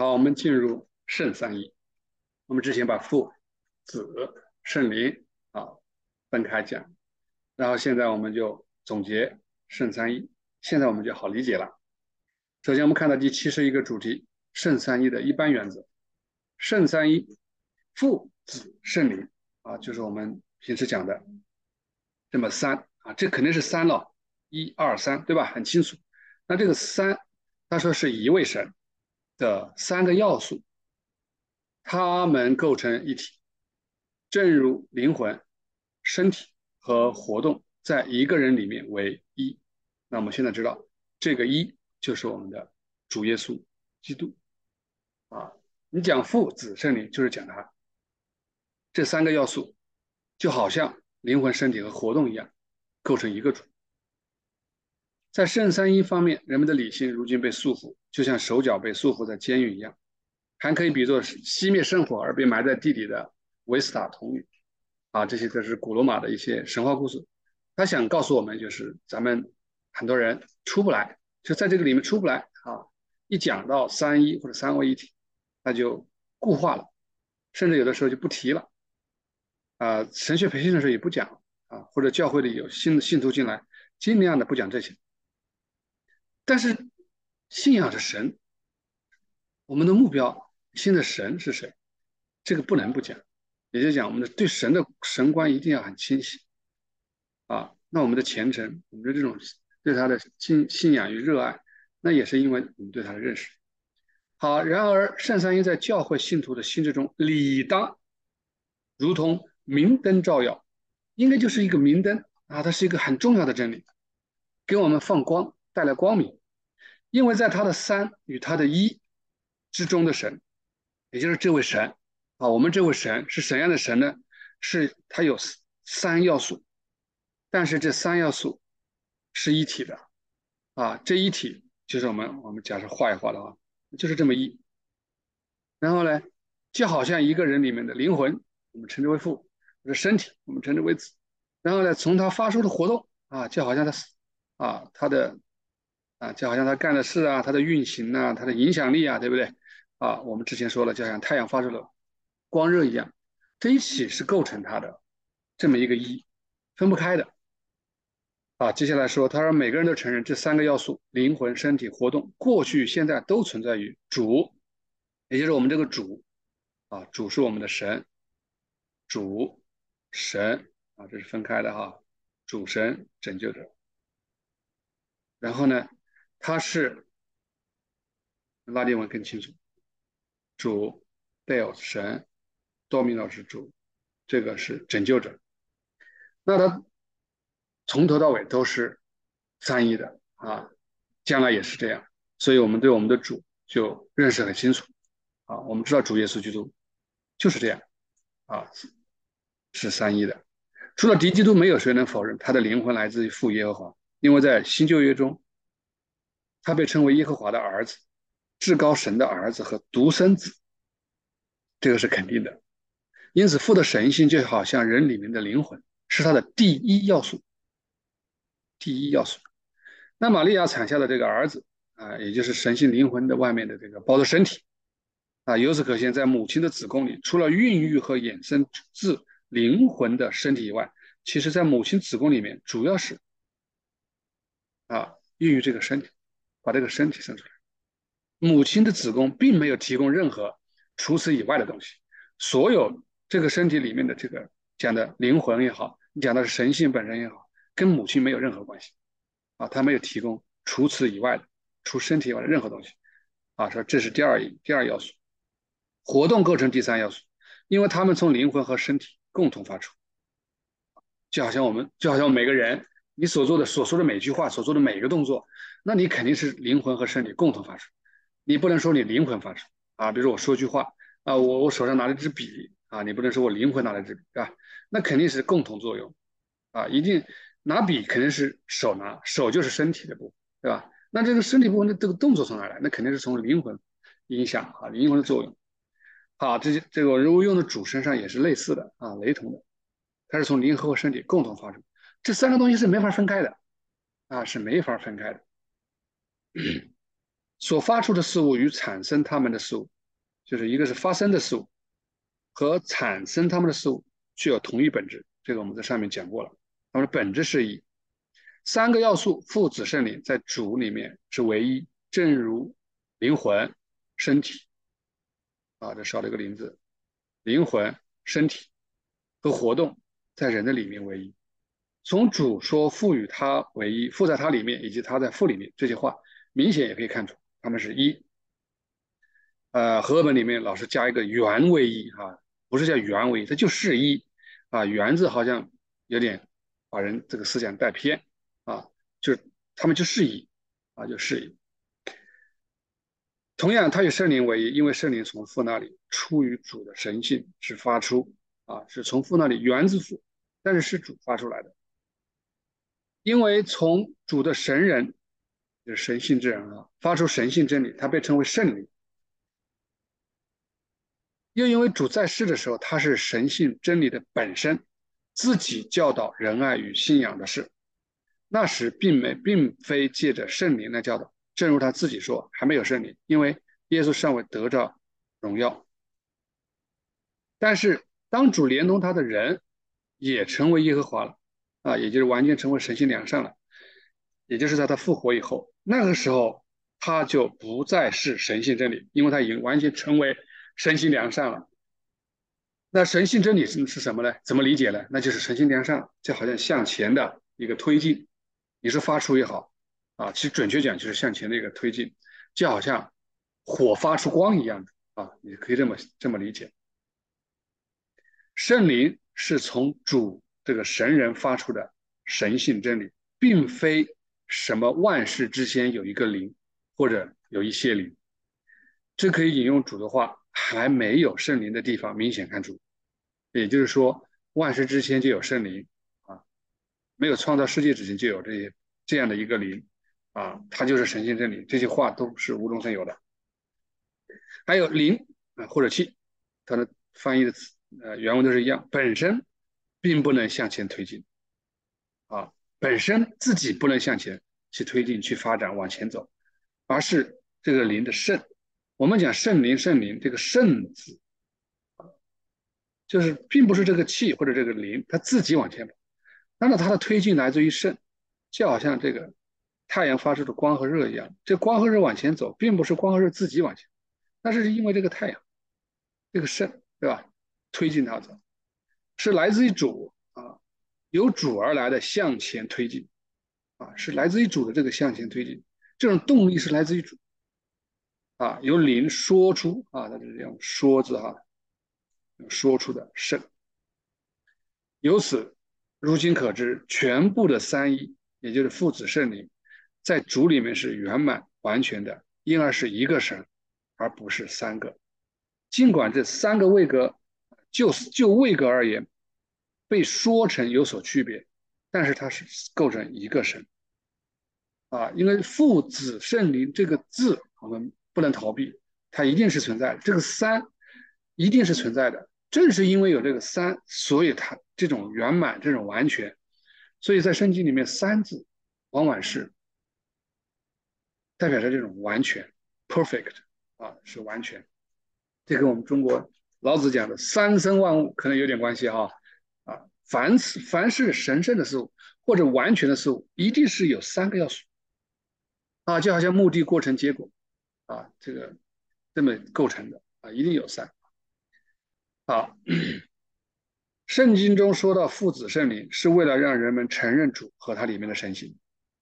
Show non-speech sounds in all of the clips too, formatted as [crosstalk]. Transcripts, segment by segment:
好，我们进入圣三一。我们之前把父、子、圣灵啊分开讲，然后现在我们就总结圣三一。现在我们就好理解了。首先，我们看到第七十一个主题：圣三一的一般原则。圣三一，父、子、圣灵啊，就是我们平时讲的这么三啊，这肯定是三了，一二三，对吧？很清楚。那这个三，他说是一位神。的三个要素，它们构成一体，正如灵魂、身体和活动在一个人里面为一。那我们现在知道，这个一就是我们的主耶稣基督啊。你讲父子圣灵，就是讲他这三个要素，就好像灵魂、身体和活动一样，构成一个主。在圣三一方面，人们的理性如今被束缚，就像手脚被束缚在监狱一样，还可以比作熄灭圣火而被埋在地底的维斯塔童女。啊，这些都是古罗马的一些神话故事。他想告诉我们，就是咱们很多人出不来，就在这个里面出不来啊。一讲到三一或者三位一体，那就固化了，甚至有的时候就不提了。啊，神学培训的时候也不讲啊，或者教会里有新信徒进来，尽量的不讲这些。但是，信仰着神，我们的目标，信的神是谁？这个不能不讲。也就讲，我们的对神的神观一定要很清晰啊。那我们的虔诚，我们的这种对他的信信仰与热爱，那也是因为我们对他的认识。好，然而圣三一在教会信徒的心智中，理当如同明灯照耀，应该就是一个明灯啊，它是一个很重要的真理，给我们放光，带来光明。因为在他的三与他的一之中的神，也就是这位神啊，我们这位神是什么样的神呢？是他有三要素，但是这三要素是一体的啊，这一体就是我们我们假设画一画的话，就是这么一。然后呢，就好像一个人里面的灵魂，我们称之为父；或者身体，我们称之为子。然后呢，从他发出的活动啊，就好像他啊他的。啊，就好像他干的事啊，他的运行啊，他的影响力啊，对不对？啊，我们之前说了，就像太阳发射了光热一样，这一起是构成它的这么一个一，分不开的。啊，接下来说，他说每个人都承认这三个要素：灵魂、身体、活动，过去、现在都存在于主，也就是我们这个主。啊，主是我们的神，主神啊，这是分开的哈，主神拯救者。然后呢？他是拉丁文更清楚，主 d e o 神，Domino 是主，这个是拯救者。那他从头到尾都是三一的啊，将来也是这样。所以我们对我们的主就认识很清楚啊，我们知道主耶稣基督就是这样啊，是三一的。除了敌基督，没有谁能否认他的灵魂来自于父耶和华，因为在新旧约中。他被称为耶和华的儿子，至高神的儿子和独生子，这个是肯定的。因此，父的神性就好像人里面的灵魂，是他的第一要素。第一要素。那玛利亚产下的这个儿子啊，也就是神性灵魂的外面的这个包着身体啊，由此可见，在母亲的子宫里，除了孕育和衍生自灵魂的身体以外，其实在母亲子宫里面，主要是啊孕育这个身体。把这个身体生出来，母亲的子宫并没有提供任何除此以外的东西，所有这个身体里面的这个讲的灵魂也好，你讲的是神性本身也好，跟母亲没有任何关系，啊，他没有提供除此以外的，除身体以外的任何东西，啊，说这是第二第二要素，活动构成第三要素，因为他们从灵魂和身体共同发出，就好像我们就好像每个人。你所做的、所说的每句话、所做的每一个动作，那你肯定是灵魂和身体共同发生。你不能说你灵魂发生啊，比如说我说句话啊，我我手上拿了一支笔啊，你不能说我灵魂拿了支笔，对吧？那肯定是共同作用啊，一定拿笔肯定是手拿，手就是身体的部分，对吧？那这个身体部分的这个动作从哪来？那肯定是从灵魂影响啊，灵魂的作用。好，这些这个如果用的主身上也是类似的啊，雷同的，它是从灵魂和身体共同发生。这三个东西是没法分开的，啊，是没法分开的。所发出的事物与产生它们的事物，就是一个是发生的事物和产生它们的事物具有同一本质。这个我们在上面讲过了，它们的本质是一。三个要素父子圣灵在主里面是唯一，正如灵魂、身体啊，这少了一个灵字，灵魂、身体和活动在人的里面唯一。从主说赋予他唯一，父在他里面，以及他在父里面这句话，明显也可以看出他们是一。呃，和本里面老是加一个原为一哈，不是叫原为一，它就是一啊，原字好像有点把人这个思想带偏啊，就是他们就是一啊，就是一。同样，他与圣灵为一，因为圣灵从父那里出于主的神性是发出啊，是从父那里源自父，但是是主发出来的。因为从主的神人，就是神性之人啊，发出神性真理，他被称为圣灵。又因为主在世的时候，他是神性真理的本身，自己教导仁爱与信仰的事，那时并没并非借着圣灵来教导，正如他自己说，还没有圣灵，因为耶稣尚未得着荣耀。但是当主连同他的人也成为耶和华了。啊，也就是完全成为神性良善了，也就是在他复活以后，那个时候他就不再是神性真理，因为他已经完全成为神性良善了。那神性真理是是什么呢？怎么理解呢？那就是神性良善，就好像向前的一个推进，你是发出也好，啊，其实准确讲就是向前的一个推进，就好像火发出光一样的啊，你可以这么这么理解。圣灵是从主。这个神人发出的神性真理，并非什么万事之间有一个灵，或者有一些灵。这可以引用主的话，还没有圣灵的地方明显看出。也就是说，万事之前就有圣灵啊，没有创造世界之前就有这些这样的一个灵啊，它就是神性真理。这些话都是无中生有的。还有灵啊或者气，它的翻译的词呃原文都是一样，本身。并不能向前推进，啊，本身自己不能向前去推进、去发展、往前走，而是这个灵的圣。我们讲圣灵，圣灵这个圣字，就是并不是这个气或者这个灵它自己往前跑，那么它的推进来自于圣，就好像这个太阳发出的光和热一样，这光和热往前走，并不是光和热自己往前，那是因为这个太阳，这个圣，对吧？推进它走。是来自于主啊，由主而来的向前推进，啊，是来自于主的这个向前推进，这种动力是来自于主，啊，由灵说出啊，它是这样说字哈，说出的圣。由此，如今可知，全部的三一，也就是父子圣灵，在主里面是圆满完全的，因而是一个神，而不是三个。尽管这三个位格。就就位格而言，被说成有所区别，但是它是构成一个神啊，因为父子圣灵这个字我们不能逃避，它一定是存在。这个三一定是存在的，正是因为有这个三，所以它这种圆满、这种完全，所以在圣经里面三字往往是代表着这种完全 （perfect） 啊，是完全。这跟我们中国。老子讲的三生万物可能有点关系哈，啊，凡是凡是神圣的事物或者完全的事物，一定是有三个要素，啊，就好像目的、过程、结果，啊，这个这么构成的啊，一定有三。好，圣经中说到父子圣灵，是为了让人们承认主和他里面的神性，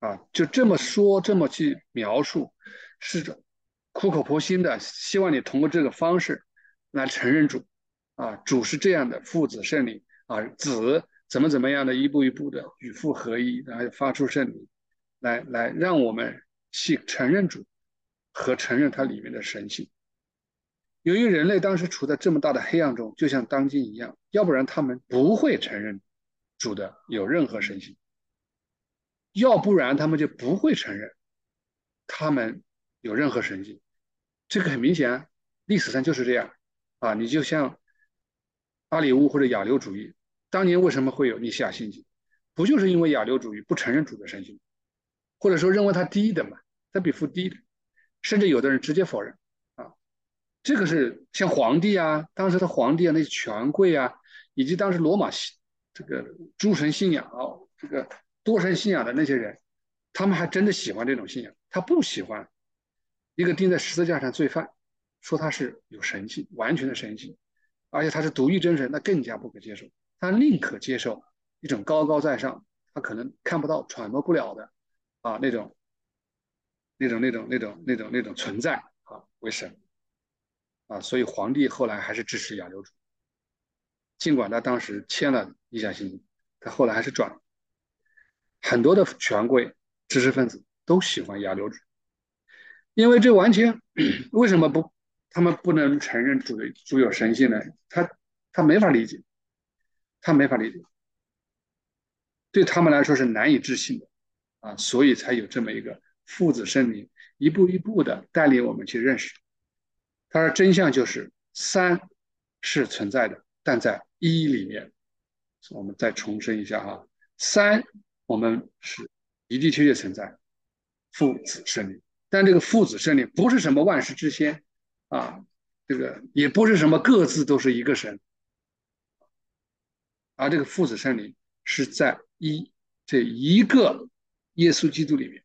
啊，就这么说，这么去描述，是苦口婆心的，希望你通过这个方式。来承认主，啊，主是这样的，父子圣灵啊，子怎么怎么样的，一步一步的与父合一，然后发出圣灵，来来让我们去承认主和承认它里面的神性。由于人类当时处在这么大的黑暗中，就像当今一样，要不然他们不会承认主的有任何神性，要不然他们就不会承认他们有任何神性。这个很明显，啊历史上就是这样。啊，你就像阿里乌或者亚流主义，当年为什么会有尼西亚信经？不就是因为亚流主义不承认主的神性，或者说认为他低的嘛，他比父低，甚至有的人直接否认啊。这个是像皇帝啊，当时的皇帝啊，那些权贵啊，以及当时罗马信这个诸神信仰啊，这个多神信仰的那些人，他们还真的喜欢这种信仰。他不喜欢一个钉在十字架上罪犯，说他是有神性，完全的神性，而且他是独一真神，那更加不可接受。他宁可接受一种高高在上，他可能看不到、揣摩不了的啊那种、那种、那种、那种、那种、那种存在啊为神啊。所以皇帝后来还是支持亚流主，尽管他当时签了一下信，他后来还是转。很多的权贵、知识分子。都喜欢亚流主，因为这完全 [clears throat] 为什么不他们不能承认主的主有神性的？他他没法理解，他没法理解，对他们来说是难以置信的啊，所以才有这么一个父子圣灵一步一步的带领我们去认识。他说真相就是三是存在的，但在一里面，我们再重申一下哈，三我们是的的确确存在。父子圣灵，但这个父子圣灵不是什么万世之先啊，这个也不是什么各自都是一个神，而这个父子圣灵是在一这一个耶稣基督里面，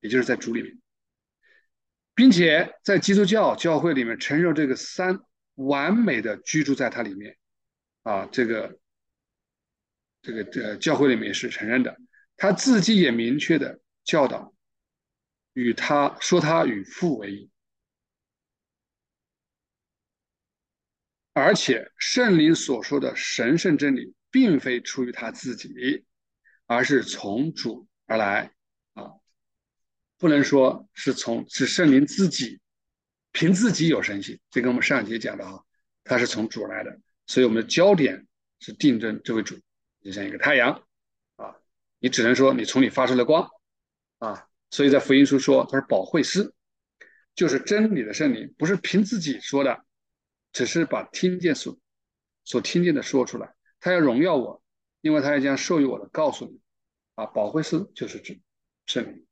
也就是在主里面，并且在基督教教会里面承认这个三完美的居住在它里面啊，这个这个这教会里面也是承认的，他自己也明确的教导。与他说，他与父为一，而且圣灵所说的神圣真理，并非出于他自己，而是从主而来啊！不能说是从是圣灵自己凭自己有神性，这跟我们上一节讲的啊，他是从主来的，所以我们的焦点是定正这位主，就像一个太阳啊，你只能说你从你发出了光啊。所以在福音书说，他是保惠师，就是真理的圣灵，不是凭自己说的，只是把听见所所听见的说出来。他要荣耀我，因为他要将授予我的告诉你。啊，保惠师就是指圣灵，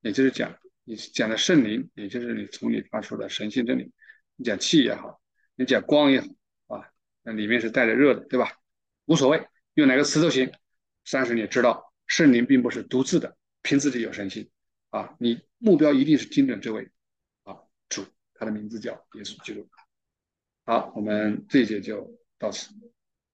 也就是讲你讲的圣灵，也就是你从你发出的神性真理。你讲气也好，你讲光也好，啊，那里面是带着热的，对吧？无所谓，用哪个词都行。三十，你知道圣灵并不是独自的，凭自己有神性。啊，你目标一定是精准这位啊主，他的名字叫耶稣基督。好，我们这一节就到此。